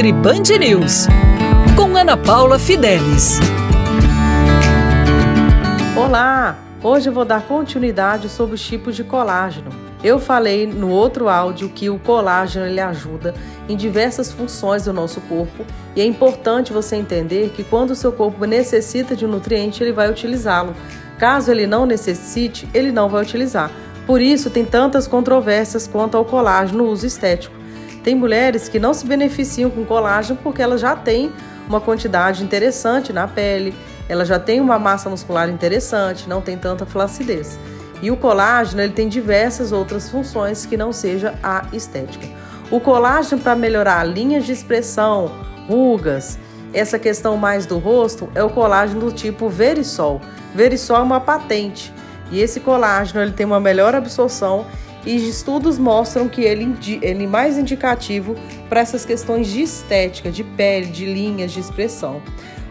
Nutri Band News, com Ana Paula Fidelis. Olá! Hoje eu vou dar continuidade sobre os tipos de colágeno. Eu falei no outro áudio que o colágeno ele ajuda em diversas funções do nosso corpo e é importante você entender que quando o seu corpo necessita de um nutriente, ele vai utilizá-lo. Caso ele não necessite, ele não vai utilizar. Por isso tem tantas controvérsias quanto ao colágeno no uso estético. Tem mulheres que não se beneficiam com colágeno porque elas já têm uma quantidade interessante na pele, ela já tem uma massa muscular interessante, não tem tanta flacidez. E o colágeno ele tem diversas outras funções que não seja a estética. O colágeno para melhorar linhas de expressão, rugas, essa questão mais do rosto é o colágeno do tipo Verisol. Verisol é uma patente e esse colágeno ele tem uma melhor absorção e estudos mostram que ele, ele é mais indicativo para essas questões de estética, de pele, de linhas de expressão.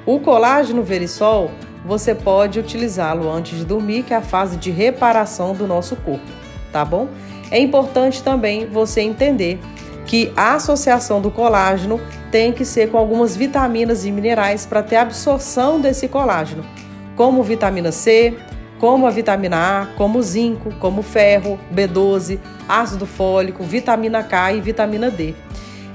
O colágeno verisol, você pode utilizá-lo antes de dormir, que é a fase de reparação do nosso corpo, tá bom? É importante também você entender que a associação do colágeno tem que ser com algumas vitaminas e minerais para ter absorção desse colágeno, como vitamina C, como a vitamina A, como o zinco, como o ferro, B12, ácido fólico, vitamina K e vitamina D.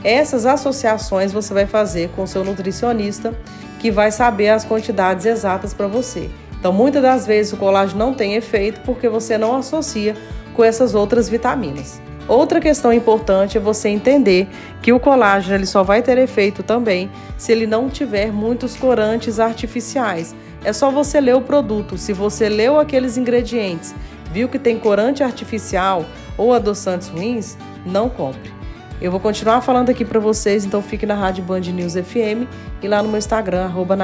Essas associações você vai fazer com o seu nutricionista, que vai saber as quantidades exatas para você. Então, muitas das vezes o colágeno não tem efeito porque você não associa com essas outras vitaminas. Outra questão importante é você entender que o colágeno ele só vai ter efeito também se ele não tiver muitos corantes artificiais. É só você ler o produto. Se você leu aqueles ingredientes, viu que tem corante artificial ou adoçantes ruins, não compre. Eu vou continuar falando aqui para vocês, então fique na Rádio Band News FM e lá no meu Instagram, arroba.